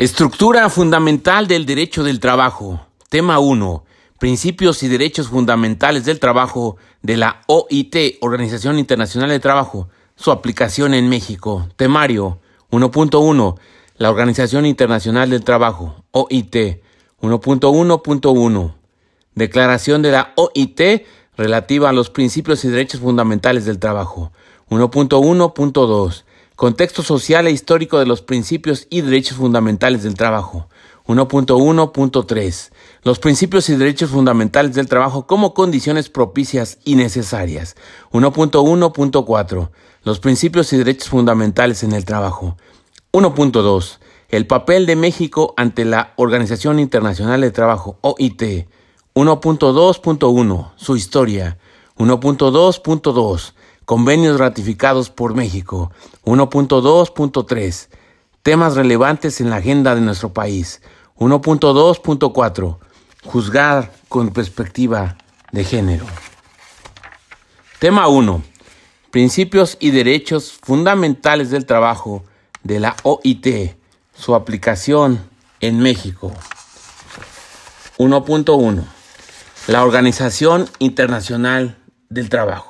Estructura fundamental del derecho del trabajo. Tema 1. Principios y derechos fundamentales del trabajo de la OIT, Organización Internacional de Trabajo. Su aplicación en México. Temario 1.1. La Organización Internacional del Trabajo. OIT. 1.1.1. Declaración de la OIT relativa a los principios y derechos fundamentales del trabajo. 1.1.2. Contexto social e histórico de los principios y derechos fundamentales del trabajo. 1.1.3. Los principios y derechos fundamentales del trabajo como condiciones propicias y necesarias. 1.1.4. Los principios y derechos fundamentales en el trabajo. 1.2. El papel de México ante la Organización Internacional de Trabajo, OIT. 1.2.1. Su historia. 1.2.2. Convenios ratificados por México. 1.2.3. Temas relevantes en la agenda de nuestro país. 1.2.4. Juzgar con perspectiva de género. Tema 1. Principios y derechos fundamentales del trabajo de la OIT. Su aplicación en México. 1.1. La Organización Internacional del Trabajo.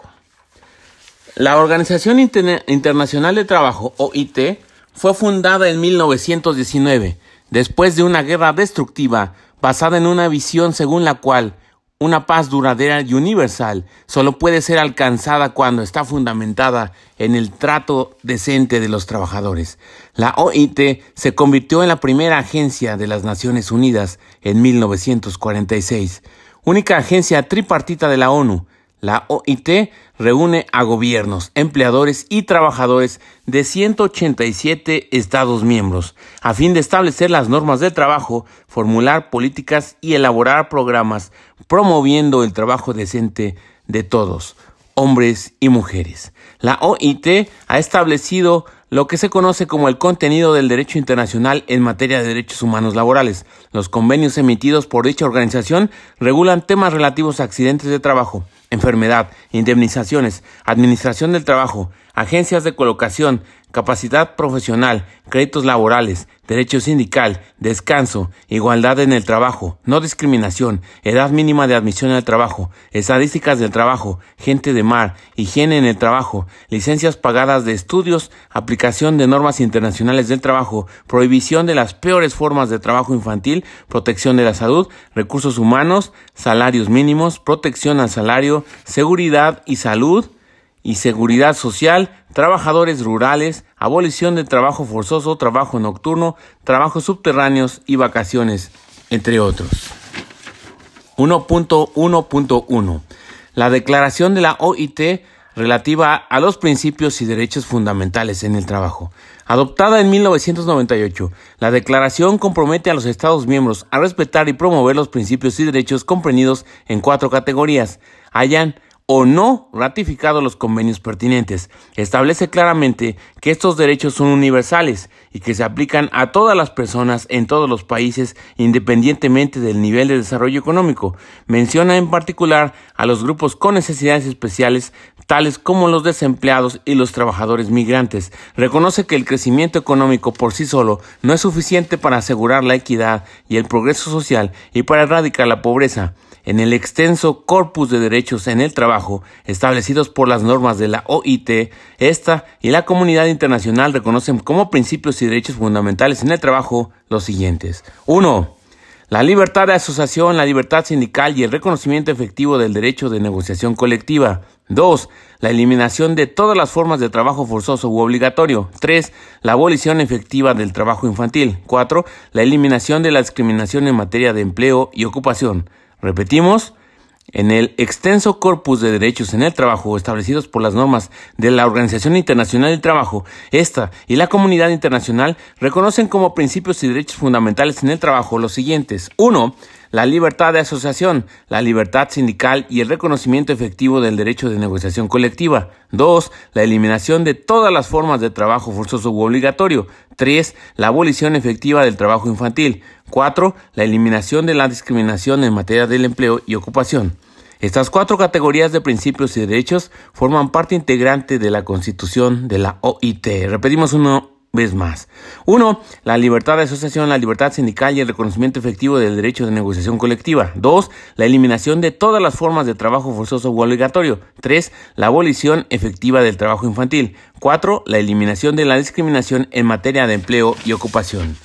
La Organización Internacional de Trabajo, OIT, fue fundada en 1919, después de una guerra destructiva basada en una visión según la cual una paz duradera y universal solo puede ser alcanzada cuando está fundamentada en el trato decente de los trabajadores. La OIT se convirtió en la primera agencia de las Naciones Unidas en 1946, única agencia tripartita de la ONU. La OIT reúne a gobiernos, empleadores y trabajadores de 187 Estados miembros, a fin de establecer las normas de trabajo, formular políticas y elaborar programas promoviendo el trabajo decente de todos, hombres y mujeres. La OIT ha establecido lo que se conoce como el contenido del derecho internacional en materia de derechos humanos laborales. Los convenios emitidos por dicha organización regulan temas relativos a accidentes de trabajo, enfermedad, indemnizaciones, administración del trabajo, agencias de colocación, capacidad profesional, créditos laborales, derecho sindical, descanso, igualdad en el trabajo, no discriminación, edad mínima de admisión al trabajo, estadísticas del trabajo, gente de mar, higiene en el trabajo, licencias pagadas de estudios, aplicación de normas internacionales del trabajo, prohibición de las peores formas de trabajo infantil, protección de la salud, recursos humanos, salarios mínimos, protección al salario, seguridad y salud, y seguridad social, trabajadores rurales, abolición del trabajo forzoso, trabajo nocturno, trabajos subterráneos y vacaciones, entre otros. 1.1.1 La declaración de la OIT relativa a los principios y derechos fundamentales en el trabajo. Adoptada en 1998, la declaración compromete a los Estados miembros a respetar y promover los principios y derechos comprendidos en cuatro categorías. Hayan o no ratificado los convenios pertinentes. Establece claramente que estos derechos son universales y que se aplican a todas las personas en todos los países independientemente del nivel de desarrollo económico. Menciona en particular a los grupos con necesidades especiales tales como los desempleados y los trabajadores migrantes. Reconoce que el crecimiento económico por sí solo no es suficiente para asegurar la equidad y el progreso social y para erradicar la pobreza en el extenso corpus de derechos en el trabajo establecidos por las normas de la OIT, esta y la comunidad internacional reconocen como principios y derechos fundamentales en el trabajo los siguientes. 1. La libertad de asociación, la libertad sindical y el reconocimiento efectivo del derecho de negociación colectiva. 2. La eliminación de todas las formas de trabajo forzoso u obligatorio. 3. La abolición efectiva del trabajo infantil. 4. La eliminación de la discriminación en materia de empleo y ocupación. Repetimos, en el extenso corpus de derechos en el trabajo establecidos por las normas de la Organización Internacional del Trabajo, esta y la comunidad internacional reconocen como principios y derechos fundamentales en el trabajo los siguientes. 1 la libertad de asociación, la libertad sindical y el reconocimiento efectivo del derecho de negociación colectiva. 2. La eliminación de todas las formas de trabajo forzoso u obligatorio. 3. La abolición efectiva del trabajo infantil. 4. La eliminación de la discriminación en materia del empleo y ocupación. Estas cuatro categorías de principios y derechos forman parte integrante de la Constitución de la OIT. Repetimos uno vez más. Uno, la libertad de asociación, la libertad sindical y el reconocimiento efectivo del derecho de negociación colectiva. Dos, la eliminación de todas las formas de trabajo forzoso u obligatorio. Tres, la abolición efectiva del trabajo infantil. Cuatro, la eliminación de la discriminación en materia de empleo y ocupación.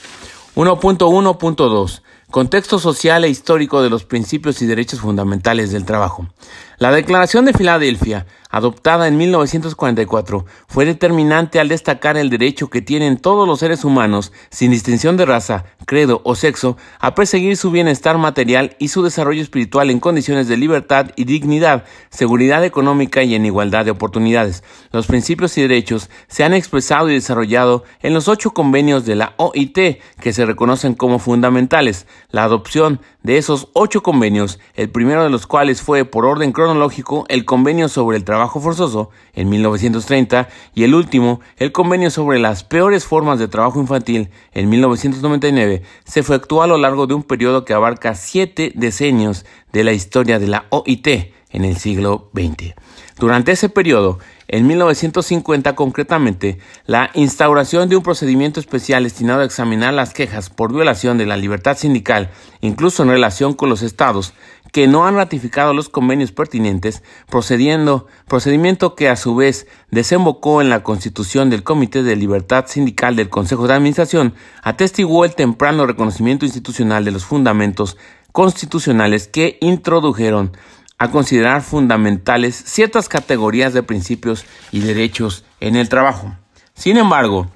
1.1.2 Contexto social e histórico de los principios y derechos fundamentales del trabajo. La Declaración de Filadelfia, adoptada en 1944, fue determinante al destacar el derecho que tienen todos los seres humanos, sin distinción de raza, credo o sexo, a perseguir su bienestar material y su desarrollo espiritual en condiciones de libertad y dignidad, seguridad económica y en igualdad de oportunidades. Los principios y derechos se han expresado y desarrollado en los ocho convenios de la OIT, que se reconocen como fundamentales. La adopción de esos ocho convenios, el primero de los cuales fue por orden cronológico, el convenio sobre el trabajo forzoso en 1930 y el último, el convenio sobre las peores formas de trabajo infantil en 1999, se efectuó a lo largo de un periodo que abarca siete decenios de la historia de la OIT en el siglo XX. Durante ese periodo, en 1950 concretamente, la instauración de un procedimiento especial destinado a examinar las quejas por violación de la libertad sindical, incluso en relación con los estados que no han ratificado los convenios pertinentes, procediendo, procedimiento que a su vez desembocó en la constitución del Comité de Libertad Sindical del Consejo de Administración, atestiguó el temprano reconocimiento institucional de los fundamentos constitucionales que introdujeron a considerar fundamentales ciertas categorías de principios y derechos en el trabajo. Sin embargo,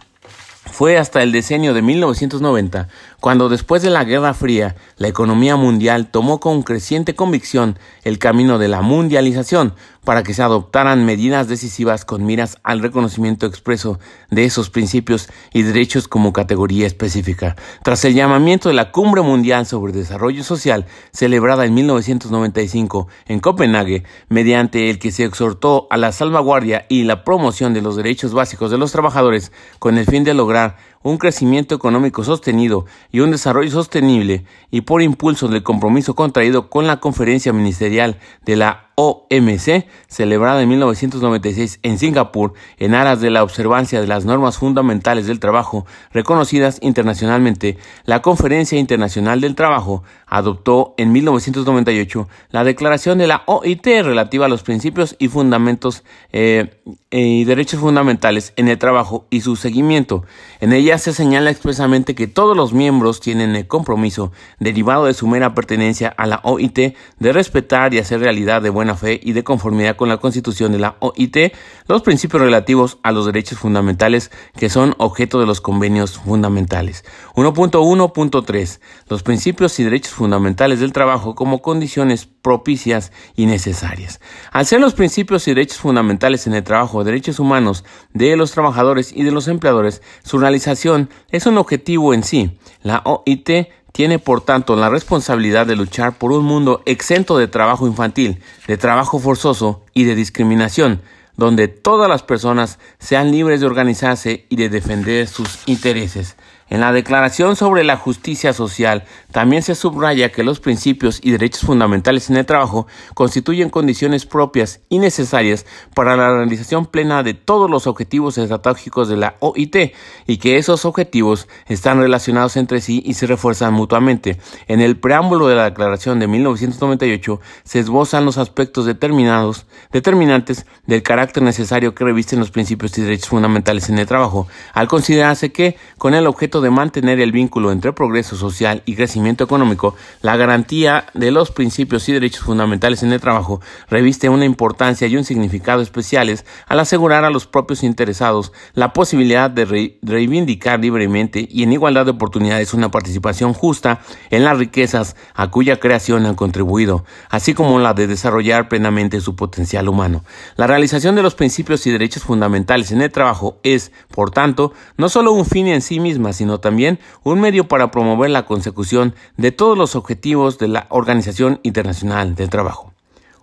fue hasta el decenio de 1990 cuando después de la Guerra Fría la economía mundial tomó con creciente convicción el camino de la mundialización para que se adoptaran medidas decisivas con miras al reconocimiento expreso de esos principios y derechos como categoría específica. Tras el llamamiento de la Cumbre Mundial sobre Desarrollo Social, celebrada en 1995 en Copenhague, mediante el que se exhortó a la salvaguardia y la promoción de los derechos básicos de los trabajadores con el fin de lograr un crecimiento económico sostenido y un desarrollo sostenible y por impulso del compromiso contraído con la conferencia ministerial de la OMC, celebrada en 1996 en Singapur, en aras de la observancia de las normas fundamentales del trabajo reconocidas internacionalmente, la Conferencia Internacional del Trabajo adoptó en 1998 la Declaración de la OIT relativa a los principios y fundamentos eh, y derechos fundamentales en el trabajo y su seguimiento. En ella se señala expresamente que todos los miembros tienen el compromiso derivado de su mera pertenencia a la OIT de respetar y hacer realidad de buena fe y de conformidad con la Constitución de la OIT los principios relativos a los derechos fundamentales que son objeto de los convenios fundamentales. 1.1.3. Los principios y derechos fundamentales del trabajo como condiciones propicias y necesarias. Al ser los principios y derechos fundamentales en el trabajo, derechos humanos de los trabajadores y de los empleadores, su realización es un objetivo en sí. La OIT tiene por tanto la responsabilidad de luchar por un mundo exento de trabajo infantil, de trabajo forzoso y de discriminación, donde todas las personas sean libres de organizarse y de defender sus intereses. En la Declaración sobre la Justicia Social también se subraya que los principios y derechos fundamentales en el trabajo constituyen condiciones propias y necesarias para la realización plena de todos los objetivos estratégicos de la OIT y que esos objetivos están relacionados entre sí y se refuerzan mutuamente. En el preámbulo de la Declaración de 1998 se esbozan los aspectos determinados, determinantes del carácter necesario que revisten los principios y derechos fundamentales en el trabajo, al considerarse que, con el objeto de mantener el vínculo entre progreso social y crecimiento económico, la garantía de los principios y derechos fundamentales en el trabajo reviste una importancia y un significado especiales al asegurar a los propios interesados la posibilidad de reivindicar libremente y en igualdad de oportunidades una participación justa en las riquezas a cuya creación han contribuido, así como la de desarrollar plenamente su potencial humano. La realización de los principios y derechos fundamentales en el trabajo es, por tanto, no solo un fin en sí misma, sino sino también un medio para promover la consecución de todos los objetivos de la Organización Internacional del Trabajo.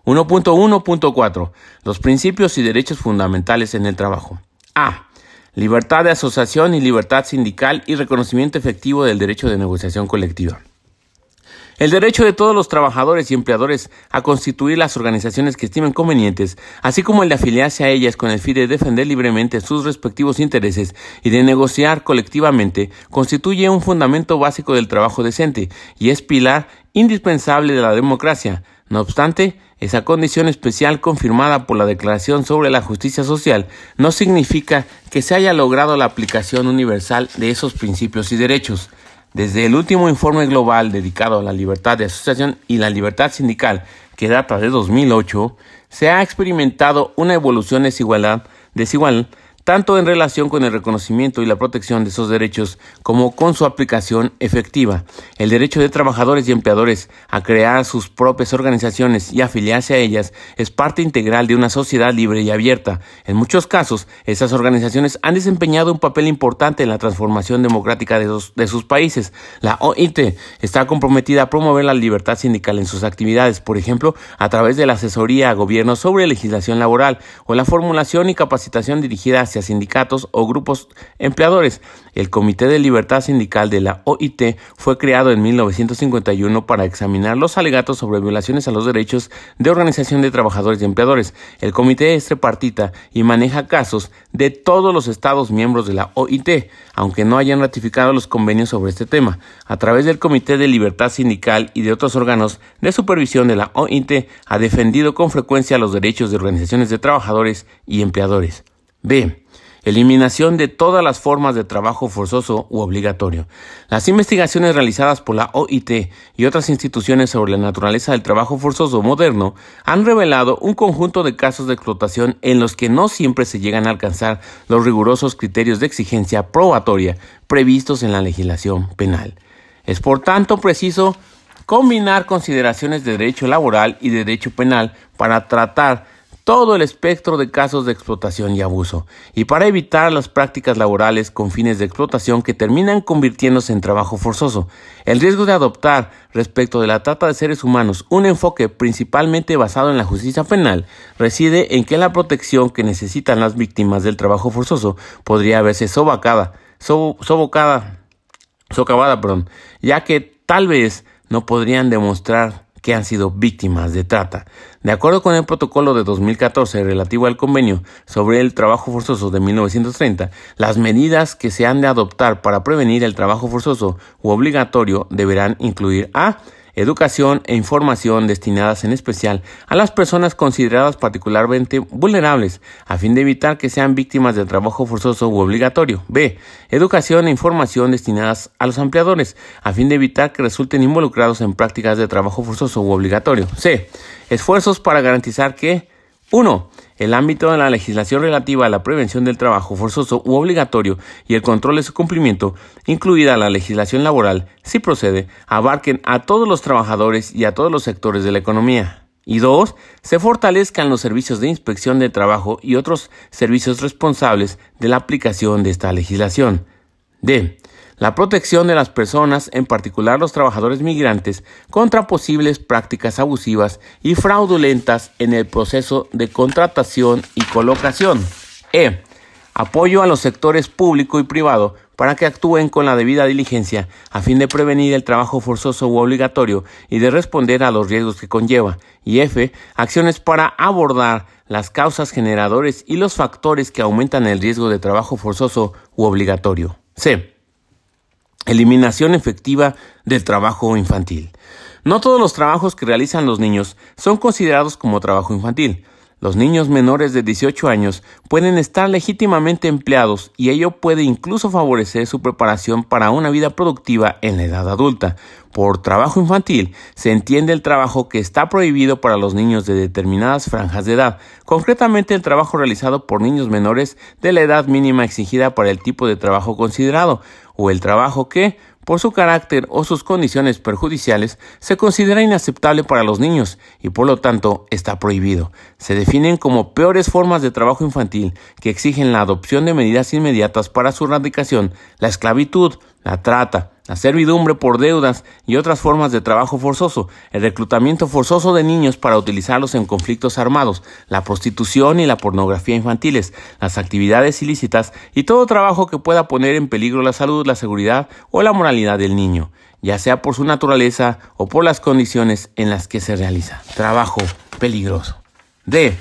1.1.4. Los principios y derechos fundamentales en el trabajo. A. Libertad de asociación y libertad sindical y reconocimiento efectivo del derecho de negociación colectiva. El derecho de todos los trabajadores y empleadores a constituir las organizaciones que estimen convenientes, así como el de afiliarse a ellas con el fin de defender libremente sus respectivos intereses y de negociar colectivamente, constituye un fundamento básico del trabajo decente y es pilar indispensable de la democracia. No obstante, esa condición especial confirmada por la Declaración sobre la Justicia Social no significa que se haya logrado la aplicación universal de esos principios y derechos. Desde el último informe global dedicado a la libertad de asociación y la libertad sindical, que data de 2008, se ha experimentado una evolución desigual tanto en relación con el reconocimiento y la protección de esos derechos como con su aplicación efectiva. El derecho de trabajadores y empleadores a crear sus propias organizaciones y afiliarse a ellas es parte integral de una sociedad libre y abierta. En muchos casos, esas organizaciones han desempeñado un papel importante en la transformación democrática de, sus países. La OIT está comprometida a promover la libertad sindical en sus actividades, por ejemplo, a través de la asesoría a gobiernos sobre legislación laboral o la formulación y capacitación dirigida hacia sindicatos o grupos empleadores. El Comité de Libertad Sindical de la OIT fue creado en 1951 para examinar los alegatos sobre violaciones a los derechos de organización de trabajadores y empleadores. El comité es tripartita y maneja casos de todos los estados miembros de la OIT, aunque no hayan ratificado los convenios sobre este tema. A través del Comité de Libertad Sindical y de otros órganos de supervisión de la OIT ha defendido con frecuencia los derechos de organizaciones de trabajadores y empleadores. B. Eliminación de todas las formas de trabajo forzoso u obligatorio. Las investigaciones realizadas por la OIT y otras instituciones sobre la naturaleza del trabajo forzoso moderno han revelado un conjunto de casos de explotación en los que no siempre se llegan a alcanzar los rigurosos criterios de exigencia probatoria previstos en la legislación penal. Es por tanto preciso combinar consideraciones de derecho laboral y de derecho penal para tratar todo el espectro de casos de explotación y abuso, y para evitar las prácticas laborales con fines de explotación que terminan convirtiéndose en trabajo forzoso. El riesgo de adoptar respecto de la trata de seres humanos un enfoque principalmente basado en la justicia penal reside en que la protección que necesitan las víctimas del trabajo forzoso podría verse sobacada, sobocada, socavada, perdón, ya que tal vez no podrían demostrar que han sido víctimas de trata. De acuerdo con el protocolo de 2014 relativo al convenio sobre el trabajo forzoso de 1930, las medidas que se han de adoptar para prevenir el trabajo forzoso u obligatorio deberán incluir a educación e información destinadas en especial a las personas consideradas particularmente vulnerables, a fin de evitar que sean víctimas de trabajo forzoso u obligatorio. B. Educación e información destinadas a los empleadores, a fin de evitar que resulten involucrados en prácticas de trabajo forzoso u obligatorio. C. Esfuerzos para garantizar que 1. El ámbito de la legislación relativa a la prevención del trabajo forzoso u obligatorio y el control de su cumplimiento, incluida la legislación laboral, si procede, abarquen a todos los trabajadores y a todos los sectores de la economía. Y dos, se fortalezcan los servicios de inspección de trabajo y otros servicios responsables de la aplicación de esta legislación. D la protección de las personas, en particular los trabajadores migrantes, contra posibles prácticas abusivas y fraudulentas en el proceso de contratación y colocación. E. Apoyo a los sectores público y privado para que actúen con la debida diligencia a fin de prevenir el trabajo forzoso u obligatorio y de responder a los riesgos que conlleva. Y F. Acciones para abordar las causas generadores y los factores que aumentan el riesgo de trabajo forzoso u obligatorio. C. Eliminación efectiva del trabajo infantil. No todos los trabajos que realizan los niños son considerados como trabajo infantil. Los niños menores de 18 años pueden estar legítimamente empleados y ello puede incluso favorecer su preparación para una vida productiva en la edad adulta. Por trabajo infantil se entiende el trabajo que está prohibido para los niños de determinadas franjas de edad, concretamente el trabajo realizado por niños menores de la edad mínima exigida para el tipo de trabajo considerado, o el trabajo que, por su carácter o sus condiciones perjudiciales, se considera inaceptable para los niños y por lo tanto está prohibido. Se definen como peores formas de trabajo infantil que exigen la adopción de medidas inmediatas para su erradicación, la esclavitud, la trata, la servidumbre por deudas y otras formas de trabajo forzoso, el reclutamiento forzoso de niños para utilizarlos en conflictos armados, la prostitución y la pornografía infantiles, las actividades ilícitas y todo trabajo que pueda poner en peligro la salud, la seguridad o la moralidad del niño. ya sea por su naturaleza o por las condiciones en las que se realiza. Trabajo peligroso. D.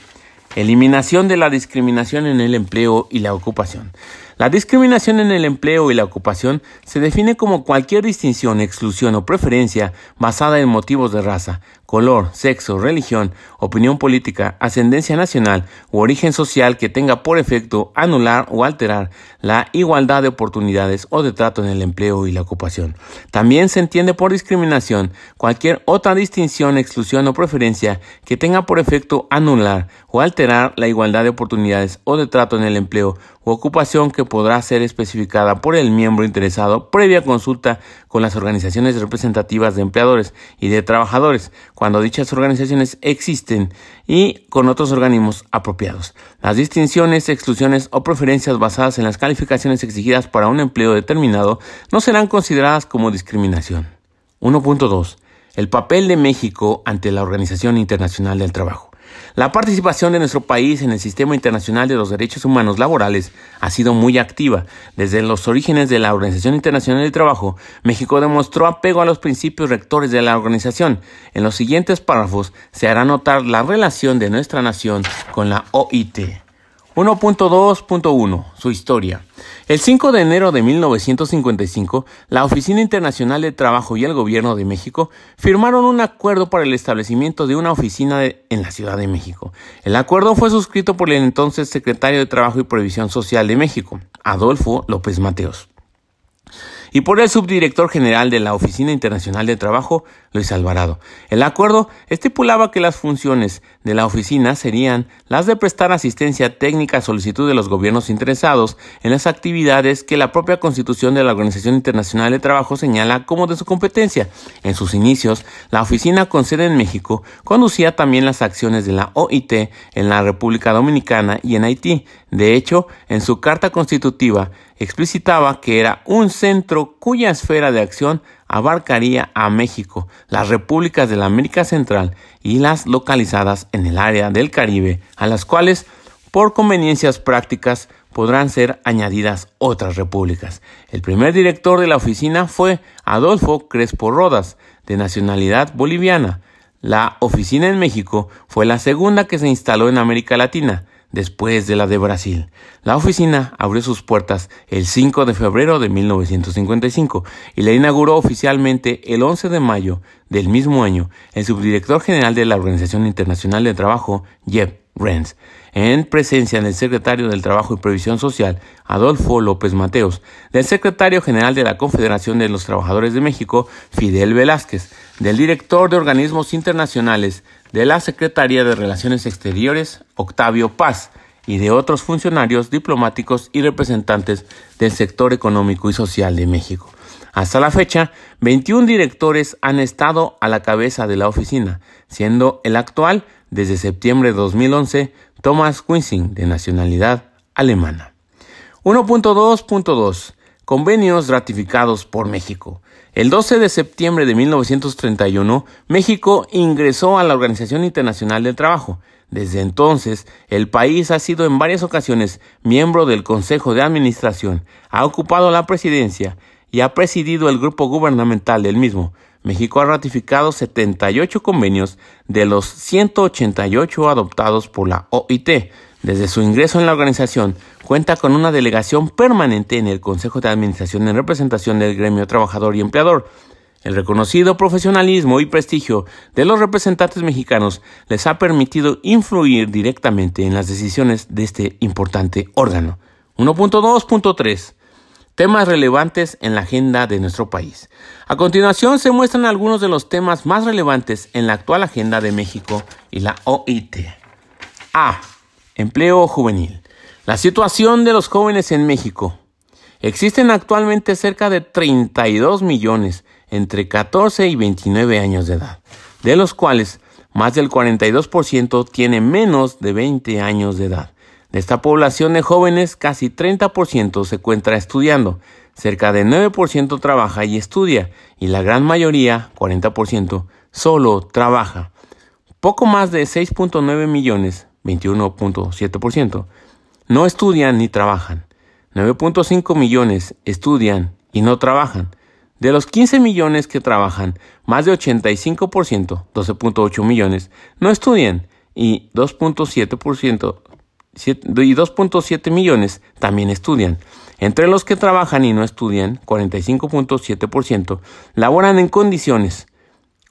Eliminación de la discriminación en el empleo y la ocupación. La discriminación en el empleo y la ocupación se define como cualquier distinción, exclusión o preferencia basada en motivos de raza, color, sexo, religión, opinión política, ascendencia nacional u origen social que tenga por efecto anular o alterar la igualdad de oportunidades o de trato en el empleo y la ocupación. También se entiende por discriminación cualquier otra distinción, exclusión o preferencia que tenga por efecto anular o alterar la igualdad de oportunidades o de trato en el empleo u ocupación que podrá ser especificada por el miembro interesado previa consulta con las organizaciones representativas de empleadores y de trabajadores, cuando dichas organizaciones existen, y con otros organismos apropiados. Las distinciones, exclusiones o preferencias basadas en las calificaciones exigidas para un empleo determinado no serán consideradas como discriminación. 1.2. El papel de México ante la Organización Internacional del Trabajo. La participación de nuestro país en el sistema internacional de los derechos humanos laborales ha sido muy activa. Desde los orígenes de la Organización Internacional del Trabajo, México demostró apego a los principios rectores de la organización. En los siguientes párrafos se hará notar la relación de nuestra nación con la OIT. 1.2.1 Su historia. El 5 de enero de 1955, la Oficina Internacional de Trabajo y el Gobierno de México firmaron un acuerdo para el establecimiento de una oficina en la Ciudad de México. El acuerdo fue suscrito por el entonces secretario de Trabajo y Previsión Social de México, Adolfo López Mateos y por el subdirector general de la Oficina Internacional de Trabajo, Luis Alvarado. El acuerdo estipulaba que las funciones de la oficina serían las de prestar asistencia técnica a solicitud de los gobiernos interesados en las actividades que la propia Constitución de la Organización Internacional de Trabajo señala como de su competencia. En sus inicios, la oficina con sede en México conducía también las acciones de la OIT en la República Dominicana y en Haití. De hecho, en su carta constitutiva, explicitaba que era un centro cuya esfera de acción abarcaría a México, las repúblicas de la América Central y las localizadas en el área del Caribe, a las cuales, por conveniencias prácticas, podrán ser añadidas otras repúblicas. El primer director de la oficina fue Adolfo Crespo Rodas, de nacionalidad boliviana. La oficina en México fue la segunda que se instaló en América Latina después de la de Brasil. La oficina abrió sus puertas el 5 de febrero de 1955 y la inauguró oficialmente el 11 de mayo del mismo año el subdirector general de la Organización Internacional de Trabajo, Jeff Renz, en presencia del secretario del Trabajo y Previsión Social, Adolfo López Mateos, del secretario general de la Confederación de los Trabajadores de México, Fidel Velázquez, del director de organismos internacionales de la Secretaría de Relaciones Exteriores, Octavio Paz, y de otros funcionarios diplomáticos y representantes del sector económico y social de México. Hasta la fecha, 21 directores han estado a la cabeza de la oficina, siendo el actual, desde septiembre de 2011, Thomas Quinsing, de nacionalidad alemana. 1.2.2 Convenios ratificados por México. El 12 de septiembre de 1931, México ingresó a la Organización Internacional del Trabajo. Desde entonces, el país ha sido en varias ocasiones miembro del Consejo de Administración, ha ocupado la presidencia y ha presidido el grupo gubernamental del mismo. México ha ratificado 78 convenios de los 188 adoptados por la OIT, desde su ingreso en la organización, cuenta con una delegación permanente en el Consejo de Administración en representación del gremio trabajador y empleador. El reconocido profesionalismo y prestigio de los representantes mexicanos les ha permitido influir directamente en las decisiones de este importante órgano. 1.2.3 Temas relevantes en la agenda de nuestro país. A continuación se muestran algunos de los temas más relevantes en la actual agenda de México y la OIT. A. Empleo juvenil. La situación de los jóvenes en México. Existen actualmente cerca de 32 millones entre 14 y 29 años de edad, de los cuales más del 42% tiene menos de 20 años de edad. De esta población de jóvenes, casi 30% se encuentra estudiando, cerca de 9% trabaja y estudia, y la gran mayoría, 40%, solo trabaja. Poco más de 6.9 millones 21.7%, no estudian ni trabajan. 9.5 millones estudian y no trabajan. De los 15 millones que trabajan, más de 85%, 12.8 millones, no estudian y 2.7% y 2.7 millones también estudian. Entre los que trabajan y no estudian, 45.7% laboran en condiciones,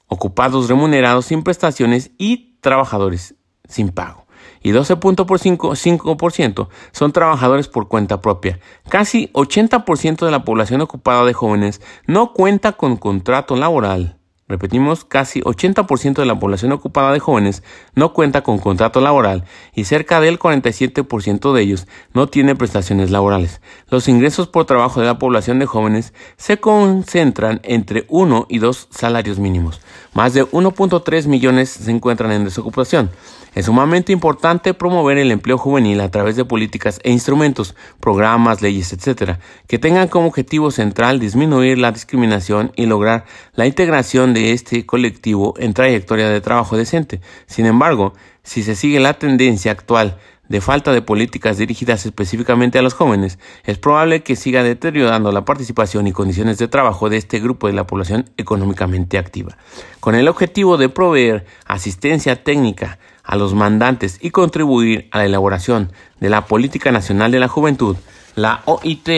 ocupados remunerados sin prestaciones y trabajadores sin pago. Y 12.5% son trabajadores por cuenta propia. Casi 80% de la población ocupada de jóvenes no cuenta con contrato laboral Repetimos, casi 80% de la población ocupada de jóvenes no cuenta con contrato laboral y cerca del 47% de ellos no tiene prestaciones laborales. Los ingresos por trabajo de la población de jóvenes se concentran entre 1 y 2 salarios mínimos. Más de 1.3 millones se encuentran en desocupación. Es sumamente importante promover el empleo juvenil a través de políticas e instrumentos, programas, leyes, etc., que tengan como objetivo central disminuir la discriminación y lograr la integración de este colectivo en trayectoria de trabajo decente. Sin embargo, si se sigue la tendencia actual de falta de políticas dirigidas específicamente a los jóvenes, es probable que siga deteriorando la participación y condiciones de trabajo de este grupo de la población económicamente activa. Con el objetivo de proveer asistencia técnica a los mandantes y contribuir a la elaboración de la Política Nacional de la Juventud, la OIT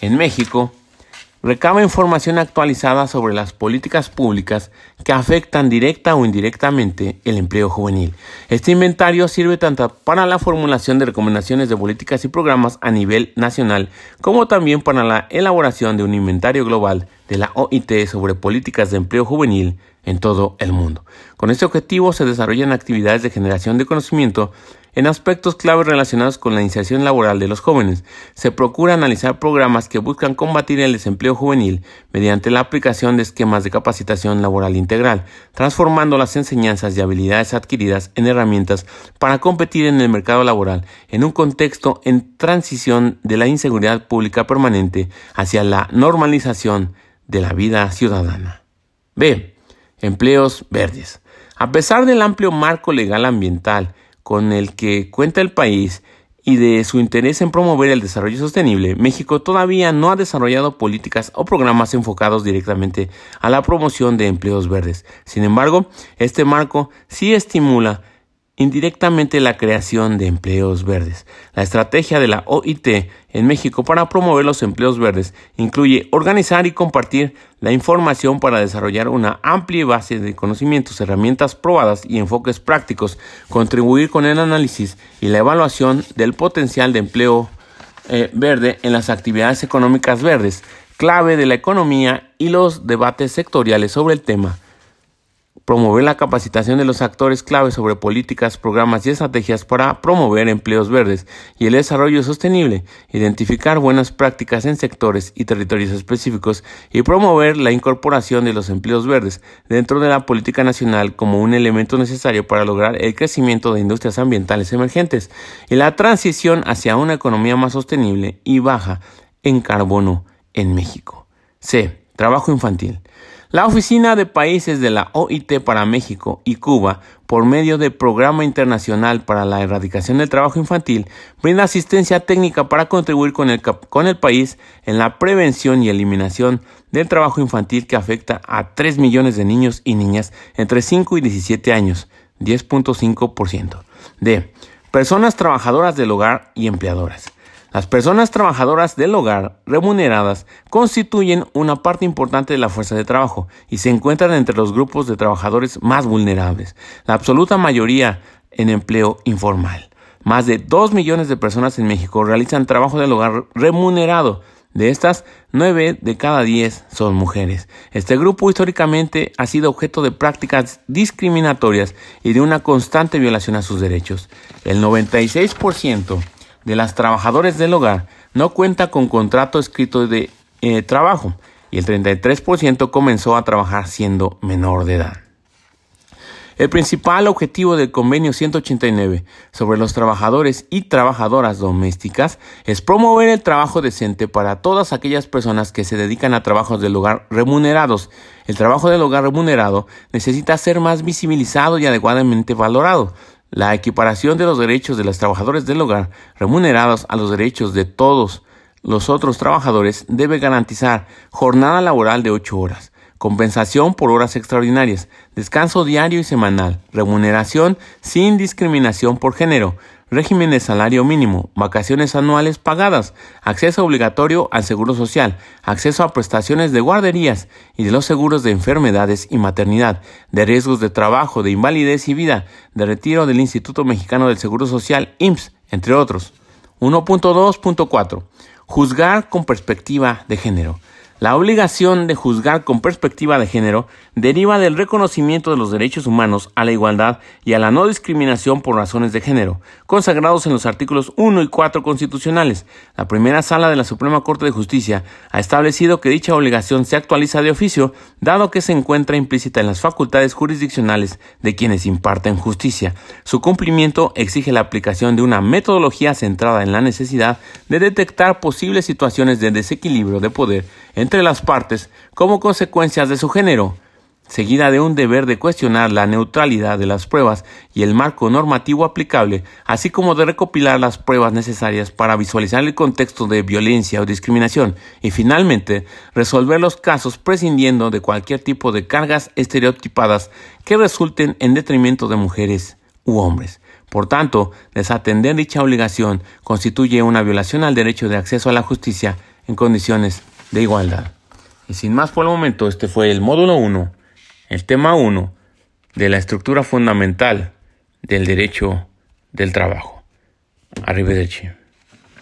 en México recaba información actualizada sobre las políticas públicas que afectan directa o indirectamente el empleo juvenil. Este inventario sirve tanto para la formulación de recomendaciones de políticas y programas a nivel nacional como también para la elaboración de un inventario global de la OIT sobre políticas de empleo juvenil en todo el mundo. Con este objetivo se desarrollan actividades de generación de conocimiento en aspectos claves relacionados con la iniciación laboral de los jóvenes. Se procura analizar programas que buscan combatir el desempleo juvenil mediante la aplicación de esquemas de capacitación laboral integral, transformando las enseñanzas y habilidades adquiridas en herramientas para competir en el mercado laboral en un contexto en transición de la inseguridad pública permanente hacia la normalización de la vida ciudadana. B. Empleos verdes. A pesar del amplio marco legal ambiental con el que cuenta el país y de su interés en promover el desarrollo sostenible, México todavía no ha desarrollado políticas o programas enfocados directamente a la promoción de empleos verdes. Sin embargo, este marco sí estimula indirectamente la creación de empleos verdes. La estrategia de la OIT en México para promover los empleos verdes incluye organizar y compartir la información para desarrollar una amplia base de conocimientos, herramientas probadas y enfoques prácticos, contribuir con el análisis y la evaluación del potencial de empleo eh, verde en las actividades económicas verdes, clave de la economía y los debates sectoriales sobre el tema promover la capacitación de los actores clave sobre políticas, programas y estrategias para promover empleos verdes y el desarrollo sostenible, identificar buenas prácticas en sectores y territorios específicos y promover la incorporación de los empleos verdes dentro de la política nacional como un elemento necesario para lograr el crecimiento de industrias ambientales emergentes y la transición hacia una economía más sostenible y baja en carbono en México. C. Trabajo infantil. La Oficina de Países de la OIT para México y Cuba, por medio del Programa Internacional para la Erradicación del Trabajo Infantil, brinda asistencia técnica para contribuir con el, con el país en la prevención y eliminación del trabajo infantil que afecta a 3 millones de niños y niñas entre 5 y 17 años, 10.5%. D. Personas trabajadoras del hogar y empleadoras. Las personas trabajadoras del hogar remuneradas constituyen una parte importante de la fuerza de trabajo y se encuentran entre los grupos de trabajadores más vulnerables, la absoluta mayoría en empleo informal. Más de 2 millones de personas en México realizan trabajo del hogar remunerado. De estas, 9 de cada 10 son mujeres. Este grupo históricamente ha sido objeto de prácticas discriminatorias y de una constante violación a sus derechos. El 96% de las trabajadoras del hogar no cuenta con contrato escrito de eh, trabajo y el 33% comenzó a trabajar siendo menor de edad. El principal objetivo del convenio 189 sobre los trabajadores y trabajadoras domésticas es promover el trabajo decente para todas aquellas personas que se dedican a trabajos del hogar remunerados. El trabajo del hogar remunerado necesita ser más visibilizado y adecuadamente valorado. La equiparación de los derechos de los trabajadores del hogar remunerados a los derechos de todos los otros trabajadores debe garantizar jornada laboral de 8 horas, compensación por horas extraordinarias, descanso diario y semanal, remuneración sin discriminación por género, régimen de salario mínimo, vacaciones anuales pagadas, acceso obligatorio al seguro social, acceso a prestaciones de guarderías y de los seguros de enfermedades y maternidad, de riesgos de trabajo, de invalidez y vida, de retiro del Instituto Mexicano del Seguro Social, IMSS, entre otros. 1.2.4. Juzgar con perspectiva de género. La obligación de juzgar con perspectiva de género deriva del reconocimiento de los derechos humanos a la igualdad y a la no discriminación por razones de género, consagrados en los artículos 1 y 4 constitucionales. La primera sala de la Suprema Corte de Justicia ha establecido que dicha obligación se actualiza de oficio, dado que se encuentra implícita en las facultades jurisdiccionales de quienes imparten justicia. Su cumplimiento exige la aplicación de una metodología centrada en la necesidad de detectar posibles situaciones de desequilibrio de poder entre las partes como consecuencias de su género, seguida de un deber de cuestionar la neutralidad de las pruebas y el marco normativo aplicable, así como de recopilar las pruebas necesarias para visualizar el contexto de violencia o discriminación y finalmente resolver los casos prescindiendo de cualquier tipo de cargas estereotipadas que resulten en detrimento de mujeres u hombres. Por tanto, desatender dicha obligación constituye una violación al derecho de acceso a la justicia en condiciones de igualdad. Y sin más por el momento, este fue el módulo 1, el tema 1 de la estructura fundamental del derecho del trabajo. Arrivederci.